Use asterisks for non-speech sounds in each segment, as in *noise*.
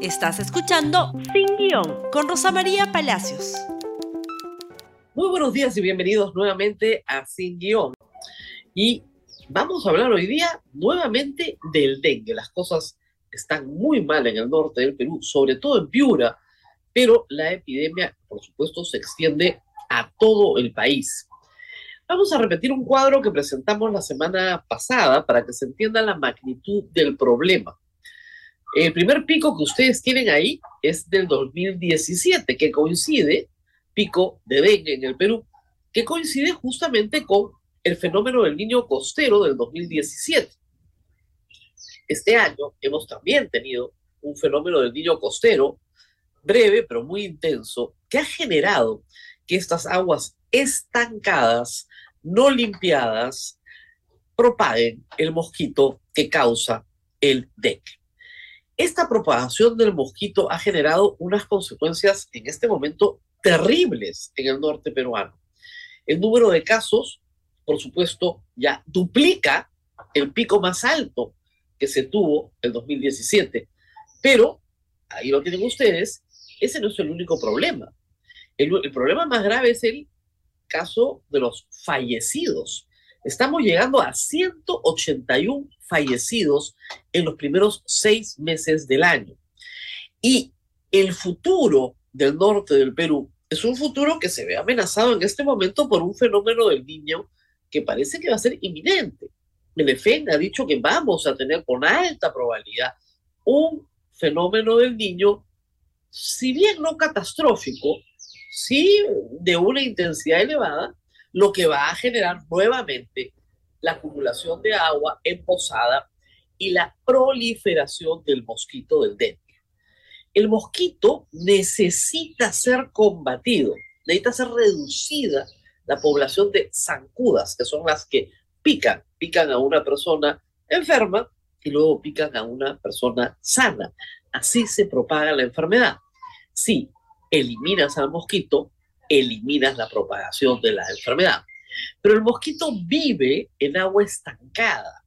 Estás escuchando Sin Guión con Rosa María Palacios. Muy buenos días y bienvenidos nuevamente a Sin Guión. Y vamos a hablar hoy día nuevamente del dengue. Las cosas están muy mal en el norte del Perú, sobre todo en Piura, pero la epidemia, por supuesto, se extiende a todo el país. Vamos a repetir un cuadro que presentamos la semana pasada para que se entienda la magnitud del problema. El primer pico que ustedes tienen ahí es del 2017, que coincide, pico de dengue en el Perú, que coincide justamente con el fenómeno del niño costero del 2017. Este año hemos también tenido un fenómeno del niño costero, breve pero muy intenso, que ha generado que estas aguas estancadas, no limpiadas, propaguen el mosquito que causa el dengue. Esta propagación del mosquito ha generado unas consecuencias en este momento terribles en el norte peruano. El número de casos, por supuesto, ya duplica el pico más alto que se tuvo el 2017. Pero, ahí lo tienen ustedes, ese no es el único problema. El, problema más grave es el caso de los fallecidos. Estamos llegando a 181 fallecidos en los primeros seis meses del año. Y el futuro del norte del Perú es un futuro que se ve amenazado en este momento por un fenómeno del niño que parece que va a ser inminente. El EFEN ha dicho que vamos a tener con alta probabilidad un fenómeno del niño, si bien no catastrófico, sí de una intensidad elevada, lo que va a generar nuevamente la acumulación de agua en posada y la proliferación del mosquito del dengue. El mosquito necesita ser combatido, necesita ser reducida la población de zancudas, que son las que pican, pican a una persona enferma y luego pican a una persona sana. Así se propaga la enfermedad. Si eliminas al mosquito, eliminas la propagación de la enfermedad. Pero el mosquito vive en agua estancada.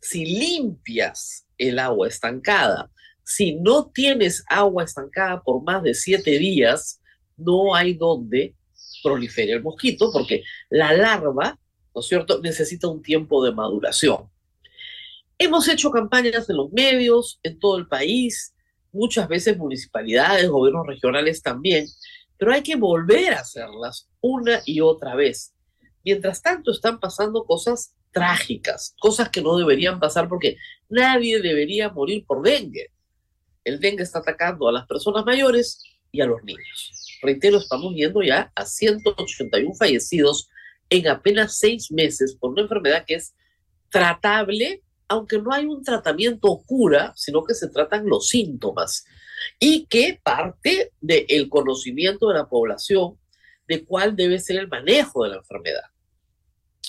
Si limpias el agua estancada, si no tienes agua estancada por más de siete días, no hay donde prolifere el mosquito porque la larva, ¿no es cierto?, necesita un tiempo de maduración. Hemos hecho campañas en los medios, en todo el país, muchas veces municipalidades, gobiernos regionales también, pero hay que volver a hacerlas una y otra vez. Mientras tanto están pasando cosas trágicas, cosas que no deberían pasar porque nadie debería morir por dengue. El dengue está atacando a las personas mayores y a los niños. Reitero, estamos viendo ya a 181 fallecidos en apenas seis meses por una enfermedad que es tratable, aunque no hay un tratamiento cura, sino que se tratan los síntomas y que parte del conocimiento de la población de cuál debe ser el manejo de la enfermedad.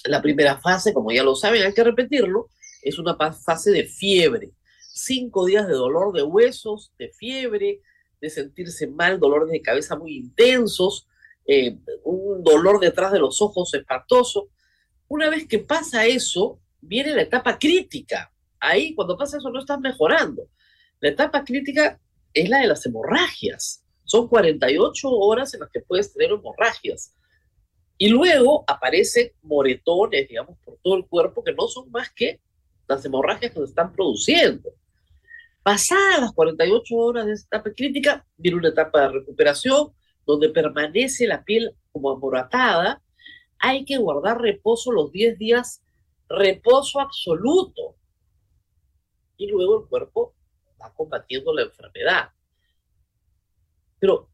La primera fase, como ya lo saben, hay que repetirlo, es una fase de fiebre. Cinco días de dolor de huesos, de fiebre, de sentirse mal, dolores de cabeza muy intensos, eh, un dolor detrás de los ojos espantoso. Una vez que pasa eso, viene la etapa crítica. Ahí, cuando pasa eso, no estás mejorando. La etapa crítica es la de las hemorragias. Son 48 horas en las que puedes tener hemorragias. Y luego aparecen moretones, digamos, por todo el cuerpo que no son más que las hemorragias que se están produciendo. Pasadas las 48 horas de esta etapa crítica, viene una etapa de recuperación donde permanece la piel como amoratada. Hay que guardar reposo los 10 días, reposo absoluto. Y luego el cuerpo va combatiendo la enfermedad. Pero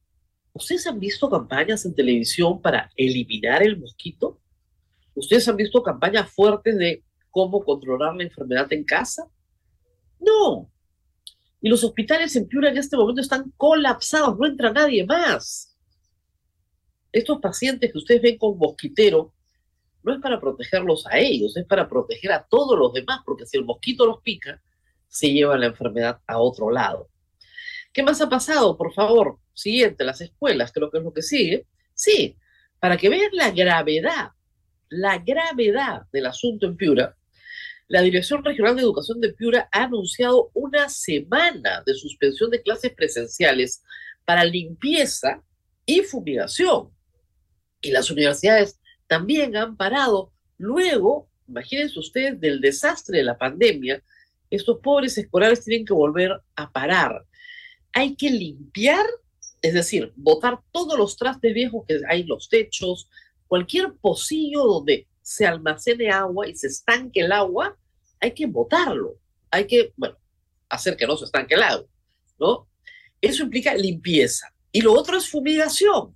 ¿Ustedes han visto campañas en televisión para eliminar el mosquito? ¿Ustedes han visto campañas fuertes de cómo controlar la enfermedad en casa? No. Y los hospitales en Piura en este momento están colapsados, no entra nadie más. Estos pacientes que ustedes ven con mosquitero no es para protegerlos a ellos, es para proteger a todos los demás, porque si el mosquito los pica, se lleva la enfermedad a otro lado. ¿Qué más ha pasado? Por favor, siguiente, las escuelas, creo que es lo que sigue. Sí, para que vean la gravedad, la gravedad del asunto en Piura, La Dirección Regional de Educación de Piura ha anunciado una semana de suspensión de clases presenciales para limpieza y fumigación. Y las universidades también han parado. Luego, imagínense ustedes, del desastre de la pandemia, estos pobres escolares tienen que volver a parar. Hay que limpiar, es decir, botar todos los trastes viejos que hay en los techos, cualquier pocillo donde se almacene agua y se estanque el agua, hay que botarlo. Hay que, bueno, hacer que no se estanque el agua, ¿no? Eso implica limpieza. Y lo otro es fumigación.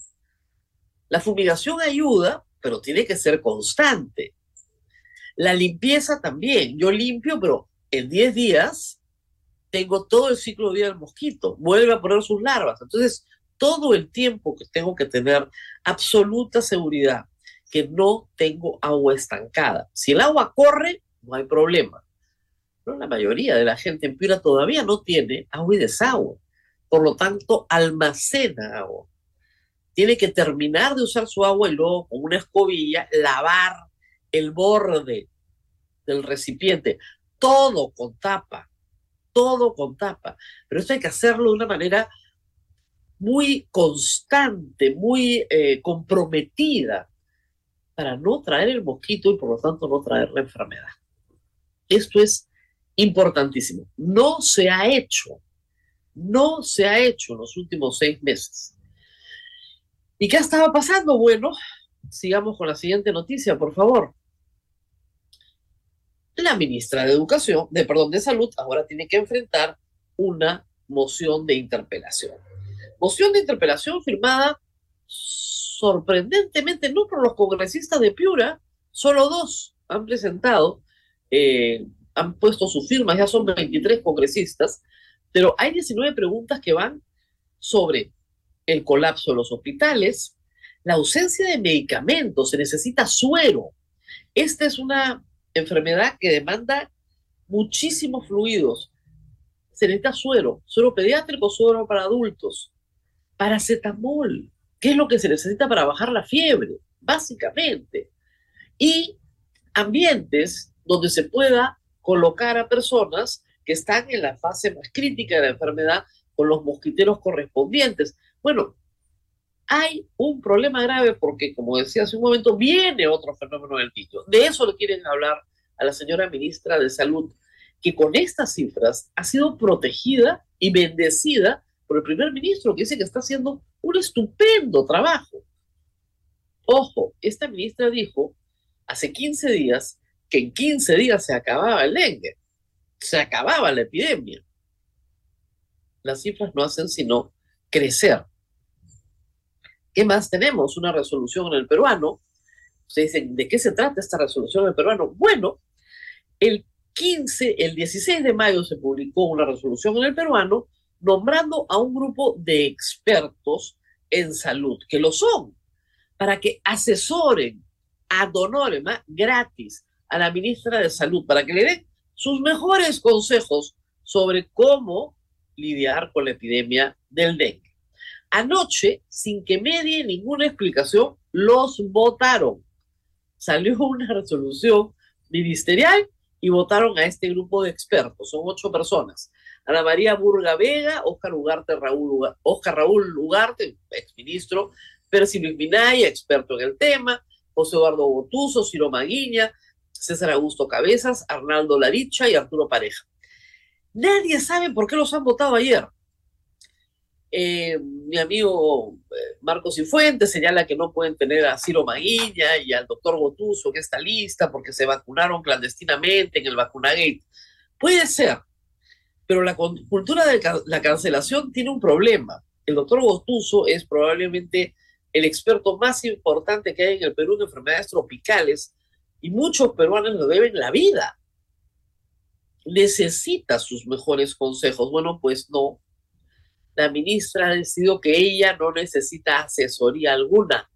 La fumigación ayuda, pero tiene que ser constante. La limpieza también. Yo limpio, pero en 10 días tengo todo el ciclo de vida del mosquito. Vuelve a poner sus larvas. Entonces, todo el tiempo que tengo que tener absoluta seguridad que no tengo agua estancada. Si el agua corre, no hay problema. Pero la mayoría de la gente en Piura todavía no tiene agua y desagüe. Por lo tanto, almacena agua. Tiene que terminar de usar su agua y luego con una escobilla lavar el borde del recipiente. Todo con tapa. Todo con tapa. Pero esto hay que hacerlo de una manera muy constante, muy eh, comprometida para no traer el mosquito y por lo tanto no traer la enfermedad. Esto es importantísimo. No se ha hecho, no se ha hecho en los últimos seis meses. ¿Y qué estaba pasando? Bueno, sigamos con la siguiente noticia, por favor. La ministra de Educación, de perdón, de Salud, ahora tiene que enfrentar una moción de interpelación. Moción de interpelación firmada sorprendentemente no por los congresistas de Piura, solo dos han presentado, eh, han puesto sus firmas, ya son 23 congresistas, pero hay 19 preguntas que van sobre el colapso de los hospitales, la ausencia de medicamentos, se necesita suero. Esta es una enfermedad que demanda muchísimos fluidos. Se necesita suero, suero pediátrico, suero para adultos, paracetamol, ¿Qué es lo que se necesita para bajar la fiebre? Básicamente. Y ambientes donde se pueda colocar a personas que están en la fase más crítica de la enfermedad con los mosquiteros correspondientes. Bueno, hay un problema grave porque, como decía hace un momento, viene otro fenómeno del niño. De eso le quieren hablar a la señora ministra de Salud, que con estas cifras ha sido protegida y bendecida por el primer ministro, que dice que está haciendo un estupendo trabajo. Ojo, esta ministra dijo hace 15 días que en 15 días se acababa el dengue, se acababa la epidemia. Las cifras no hacen sino crecer. ¿Qué más tenemos? Una resolución en el peruano. Ustedes dicen, ¿de qué se trata esta resolución en el peruano? Bueno, el 15, el 16 de mayo se publicó una resolución en el peruano nombrando a un grupo de expertos en salud, que lo son, para que asesoren a honorem, gratis, a la ministra de Salud, para que le den sus mejores consejos sobre cómo lidiar con la epidemia del dengue. Anoche, sin que medie ninguna explicación, los votaron. Salió *laughs* una resolución ministerial y votaron a este grupo de expertos. Son ocho personas. Ana María Burga Vega, Oscar Ugarte, Raúl, Oscar Raúl Ugarte, exministro, Percy Luis Minaya, experto en el tema, José Eduardo Botuso, Ciro Maguiña, César Augusto Cabezas, Arnaldo Laricha y Arturo Pareja. Nadie sabe por qué los han votado ayer. Eh, mi amigo eh, Marcos Cifuentes señala que no pueden tener a Ciro Maguiña y al doctor Botuso en esta lista porque se vacunaron clandestinamente en el vacunagate. Puede ser, pero la cultura de la cancelación tiene un problema. El doctor Gotuso es probablemente el experto más importante que hay en el Perú en enfermedades tropicales y muchos peruanos le deben la vida. Necesita sus mejores consejos. Bueno, pues no. La ministra ha decidido que ella no necesita asesoría alguna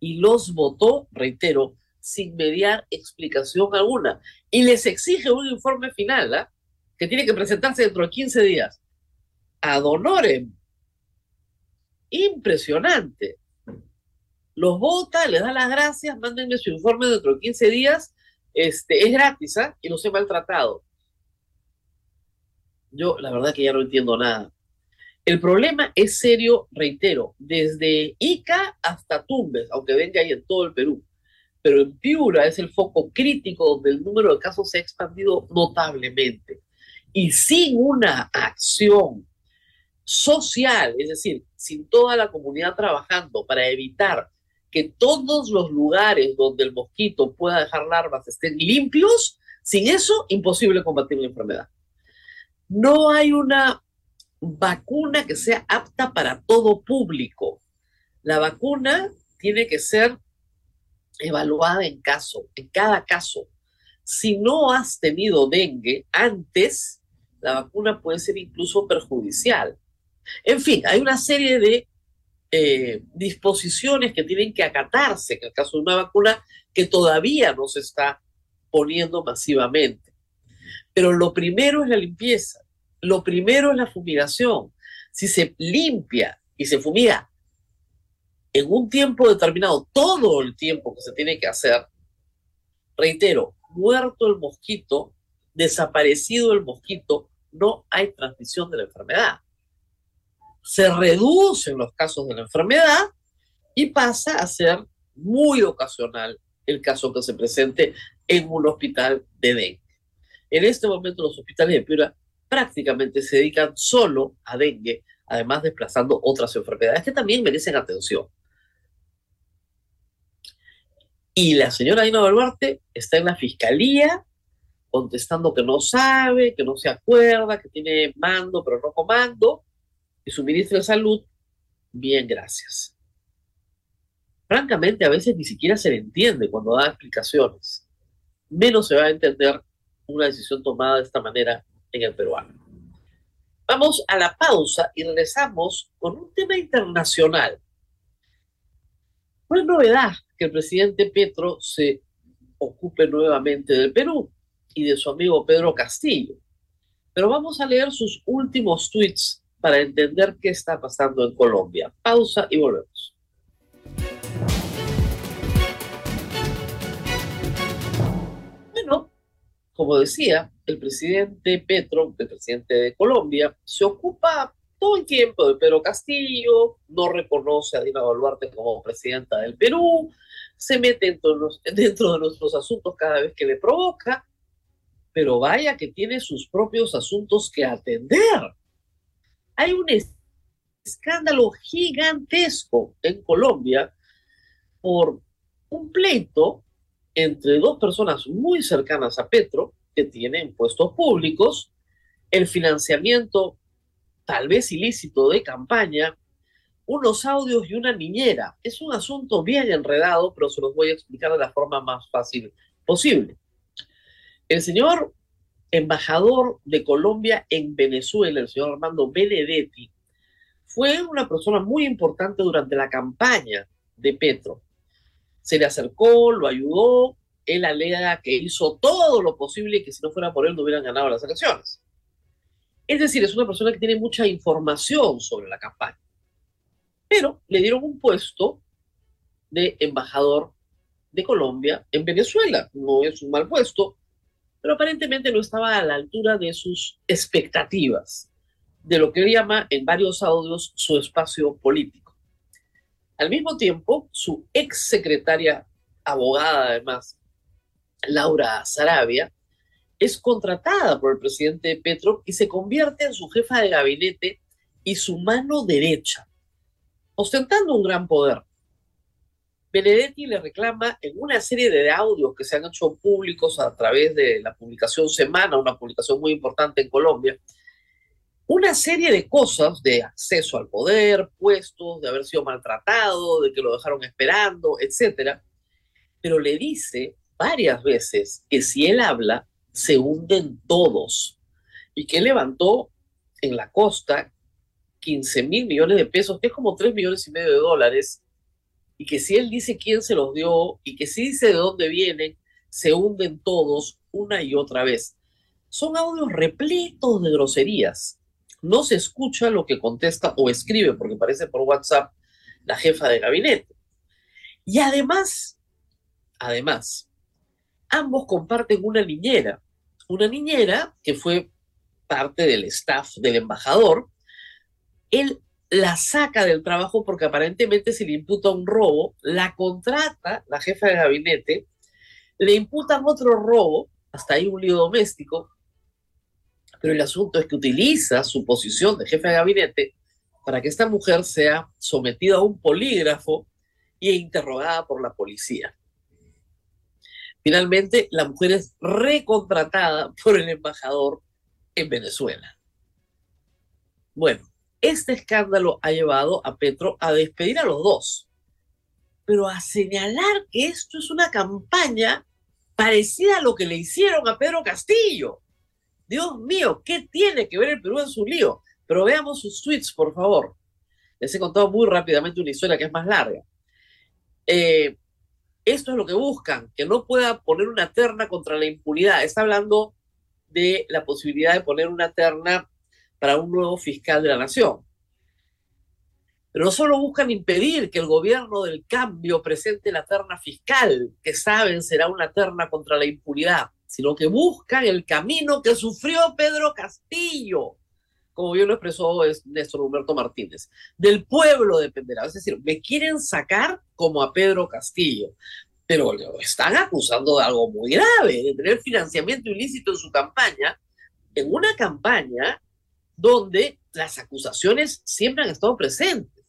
y los votó, reitero, sin mediar explicación alguna. Y les exige un informe final. ¿ah? que tiene que presentarse dentro de 15 días. Ad honorem. Impresionante. Los vota, les da las gracias, mándenme su informe dentro de 15 días este, es gratis, ¿ah? Y los he maltratado. Yo, la verdad que ya no entiendo nada. El problema es serio, reitero, desde Ica hasta Tumbes, aunque venga ahí en todo el Perú. Pero en Piura es el foco crítico donde el número de casos se ha expandido notablemente. Y sin una acción social, es decir, sin toda la comunidad trabajando para evitar que todos los lugares donde el mosquito pueda dejar larvas estén limpios, sin eso, imposible combatir la enfermedad. No hay una vacuna que sea apta para todo público. La vacuna tiene que ser evaluada en caso, en cada caso. Si no has tenido dengue antes, la vacuna puede ser incluso perjudicial. En fin, hay una serie de eh, disposiciones que tienen que acatarse en el caso de una vacuna que todavía no se está poniendo masivamente. Pero lo primero es la limpieza, lo primero es la fumigación. Si se limpia y se fumiga en un tiempo determinado, todo el tiempo que se tiene que hacer, reitero, muerto el mosquito, desaparecido el mosquito, no hay transmisión de la enfermedad. Se reducen los casos de la enfermedad y pasa a ser muy ocasional el caso que se presente en un hospital de dengue. En este momento los hospitales de Piura prácticamente se dedican solo a dengue, además desplazando otras enfermedades que también merecen atención. Y la señora Dina Baluarte está en la fiscalía contestando que no sabe, que no se acuerda, que tiene mando pero no comando. Y su ministro de Salud, bien, gracias. Francamente, a veces ni siquiera se le entiende cuando da explicaciones. Menos se va a entender una decisión tomada de esta manera en el peruano. Vamos a la pausa y regresamos con un tema internacional. No es novedad que el presidente Petro se ocupe nuevamente del Perú y de su amigo Pedro Castillo. Pero vamos a leer sus últimos tweets para entender qué está pasando en Colombia. Pausa y volvemos. Como decía, el presidente Petro, el presidente de Colombia, se ocupa todo el tiempo de Pedro Castillo, no reconoce a Dina Boluarte como presidenta del Perú, se mete *laughs* dentro, de nuestros asuntos cada vez que le provoca, pero vaya que tiene sus propios asuntos que atender. Hay un escándalo gigantesco en Colombia por un pleito entre dos personas muy cercanas a Petro, que tienen puestos públicos, el financiamiento tal vez ilícito de campaña, unos audios y una niñera. Es un asunto bien enredado, pero se los voy a explicar de la forma más fácil posible. El señor embajador de Colombia en Venezuela, el señor Armando Benedetti, fue una persona muy importante durante la campaña de Petro. Se le acercó, lo ayudó, él alega que hizo todo lo posible y que si no fuera por él no hubieran ganado las elecciones. Es decir, es una persona que tiene mucha información sobre la campaña. Pero le dieron un puesto de embajador de Colombia en Venezuela. No es un mal puesto, pero aparentemente no estaba a la altura de sus expectativas, de lo que él llama en varios audios su espacio político. Al mismo tiempo, su ex secretaria, abogada además, Laura Sarabia, es contratada por el presidente Petro y se convierte en su jefa de gabinete y su mano derecha, ostentando un gran poder. Benedetti le reclama en una serie de audios que se han hecho públicos a través de la publicación Semana, una publicación muy importante en Colombia, una serie de cosas de acceso al poder, puestos, de haber sido maltratado, de que lo dejaron esperando, etcétera. Pero le dice varias veces que si él habla, se hunden todos y que levantó en la costa 15 mil millones de pesos, que es como 3 millones y medio de dólares, y que si él dice quién se los dio y que si dice de dónde vienen, se hunden todos una y otra vez. Son audios repletos de groserías. No se escucha lo que contesta o escribe, porque parece por WhatsApp, la jefa de gabinete. Y además, además, ambos comparten una niñera, una niñera que fue parte del staff del embajador. Él la saca del trabajo porque aparentemente se le imputa un robo, la contrata la jefa de gabinete, le imputan otro robo, hasta ahí un lío doméstico, pero el asunto es que utiliza su posición de jefe de gabinete para que esta mujer sea sometida a un polígrafo e interrogada por la policía. Finalmente, la mujer es recontratada por el embajador en Venezuela. Bueno, este escándalo ha llevado a Petro a despedir a los dos, pero a señalar que esto es una campaña parecida a lo que le hicieron a Pedro Castillo. Dios mío, ¿qué tiene que ver el Perú en su lío? Pero veamos sus tweets, por favor. Les he contado muy rápidamente una historia que es más larga. Eh, esto es lo que buscan, que no pueda poner una terna contra la impunidad. Está hablando de la posibilidad de poner una terna para un nuevo fiscal de la nación. Pero no solo buscan impedir que el gobierno del cambio presente la terna fiscal, que saben será una terna contra la impunidad, sino que buscan el camino que sufrió Pedro Castillo, como bien lo expresó Néstor Humberto Martínez. Del pueblo dependerá. Es decir, me quieren sacar como a Pedro Castillo, pero lo están acusando de algo muy grave, de tener financiamiento ilícito en su campaña, en una campaña donde las acusaciones siempre han estado presentes.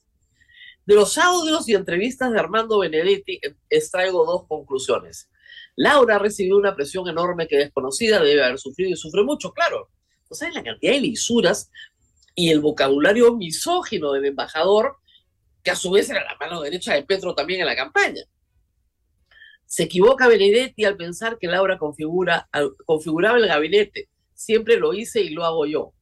De los audios y entrevistas de Armando Benedetti extraigo dos conclusiones. Laura recibió una presión enorme que desconocida debe haber sufrido y sufre mucho, claro. ¿No saben la cantidad de lisuras y el vocabulario misógino del embajador, que a su vez era la mano derecha de Petro también en la campaña? Se equivoca Benedetti al pensar que Laura configura, configuraba el gabinete. Siempre lo hice y lo hago yo.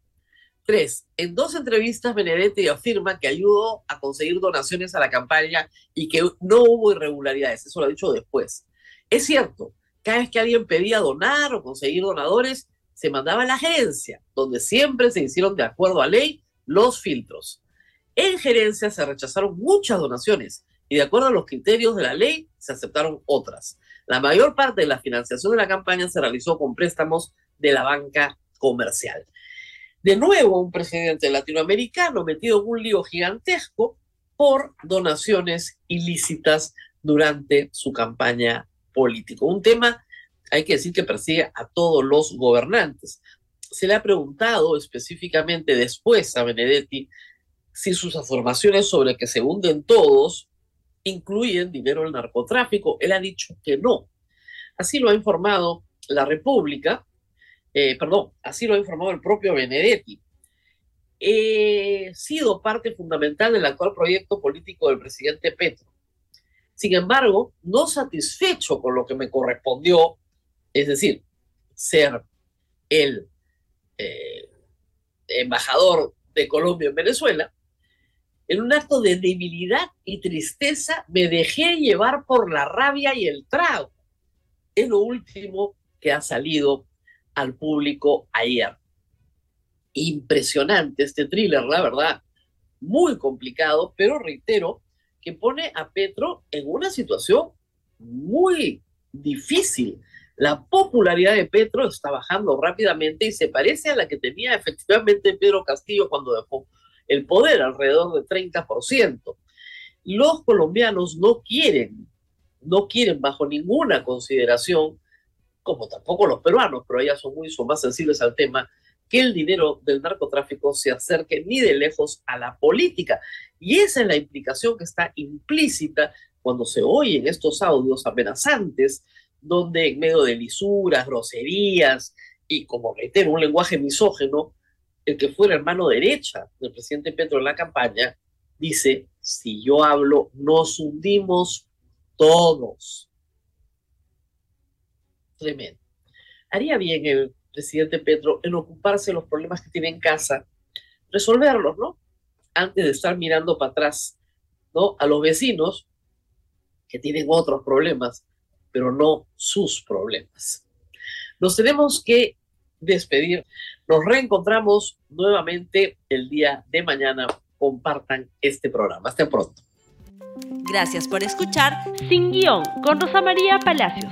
Tres, en dos entrevistas Benedetti afirma que ayudó a conseguir donaciones a la campaña y que no hubo irregularidades. Eso lo ha dicho después. Es cierto, cada vez que alguien pedía donar o conseguir donadores, se mandaba a la gerencia, donde siempre se hicieron de acuerdo a ley los filtros. En gerencia se rechazaron muchas donaciones y de acuerdo a los criterios de la ley se aceptaron otras. La mayor parte de la financiación de la campaña se realizó con préstamos de la banca comercial. De nuevo, un presidente latinoamericano metido en un lío gigantesco por donaciones ilícitas durante su campaña político. Un tema, hay que decir, que persigue a todos los gobernantes. Se le ha preguntado específicamente después a Benedetti si sus afirmaciones sobre que se hunden todos incluyen dinero del narcotráfico. Él ha dicho que no. Así lo ha informado la República, eh, perdón, así lo ha informado el propio Benedetti. He sido parte fundamental del actual proyecto político del presidente Petro. Sin embargo, no satisfecho con lo que me correspondió, es decir, ser el eh, embajador de Colombia en Venezuela, en un acto de debilidad y tristeza me dejé llevar por la rabia y el trago. Es lo último que ha salido al público ayer. Impresionante este thriller, la verdad. Muy complicado, pero reitero, que pone a Petro en una situación muy difícil. La popularidad de Petro está bajando rápidamente y se parece a la que tenía efectivamente Pedro Castillo cuando dejó el poder, alrededor del 30%. Los colombianos no quieren, no quieren bajo ninguna consideración, como tampoco los peruanos, pero ellas son muy son más sensibles al tema, que el dinero del narcotráfico se acerque ni de lejos a la política. Y esa es la implicación que está implícita cuando se oyen estos audios amenazantes, donde en medio de lisuras, groserías y, como reitero, un lenguaje misógeno, el que fuera hermano derecha del presidente Petro en la campaña, dice, si yo hablo, nos hundimos todos. Tremendo. Haría bien el presidente Petro en ocuparse de los problemas que tiene en casa, resolverlos, ¿no? Antes de estar mirando para atrás, ¿no? A los vecinos que tienen otros problemas, pero no sus problemas. Nos tenemos que despedir. Nos reencontramos nuevamente el día de mañana. Compartan este programa. Hasta pronto. Gracias por escuchar Sin Guión con Rosa María Palacios.